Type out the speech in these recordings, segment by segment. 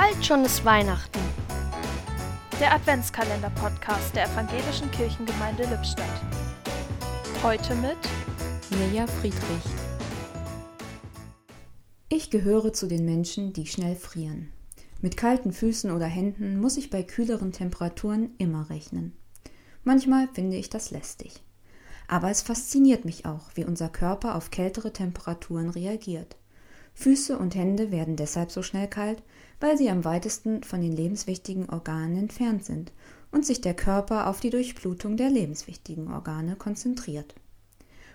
Bald schon ist Weihnachten. Der Adventskalender-Podcast der Evangelischen Kirchengemeinde Lippstadt. Heute mit Mirja Friedrich. Ich gehöre zu den Menschen, die schnell frieren. Mit kalten Füßen oder Händen muss ich bei kühleren Temperaturen immer rechnen. Manchmal finde ich das lästig. Aber es fasziniert mich auch, wie unser Körper auf kältere Temperaturen reagiert. Füße und Hände werden deshalb so schnell kalt, weil sie am weitesten von den lebenswichtigen Organen entfernt sind und sich der Körper auf die Durchblutung der lebenswichtigen Organe konzentriert.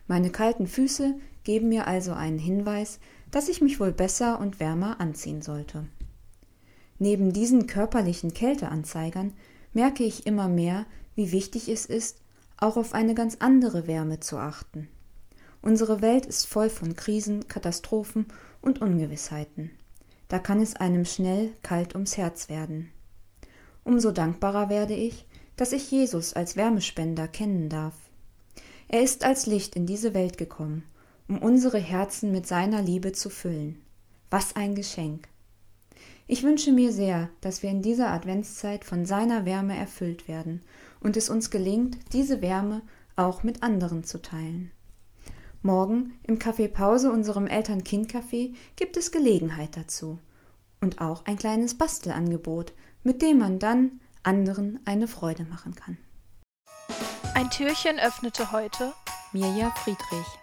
Meine kalten Füße geben mir also einen Hinweis, dass ich mich wohl besser und wärmer anziehen sollte. Neben diesen körperlichen Kälteanzeigern merke ich immer mehr, wie wichtig es ist, auch auf eine ganz andere Wärme zu achten. Unsere Welt ist voll von Krisen, Katastrophen und Ungewissheiten. Da kann es einem schnell kalt ums Herz werden. Umso dankbarer werde ich, dass ich Jesus als Wärmespender kennen darf. Er ist als Licht in diese Welt gekommen, um unsere Herzen mit seiner Liebe zu füllen. Was ein Geschenk. Ich wünsche mir sehr, dass wir in dieser Adventszeit von seiner Wärme erfüllt werden und es uns gelingt, diese Wärme auch mit anderen zu teilen. Morgen im Café Pause, unserem Eltern-Kind-Café, gibt es Gelegenheit dazu. Und auch ein kleines Bastelangebot, mit dem man dann anderen eine Freude machen kann. Ein Türchen öffnete heute Mirja Friedrich.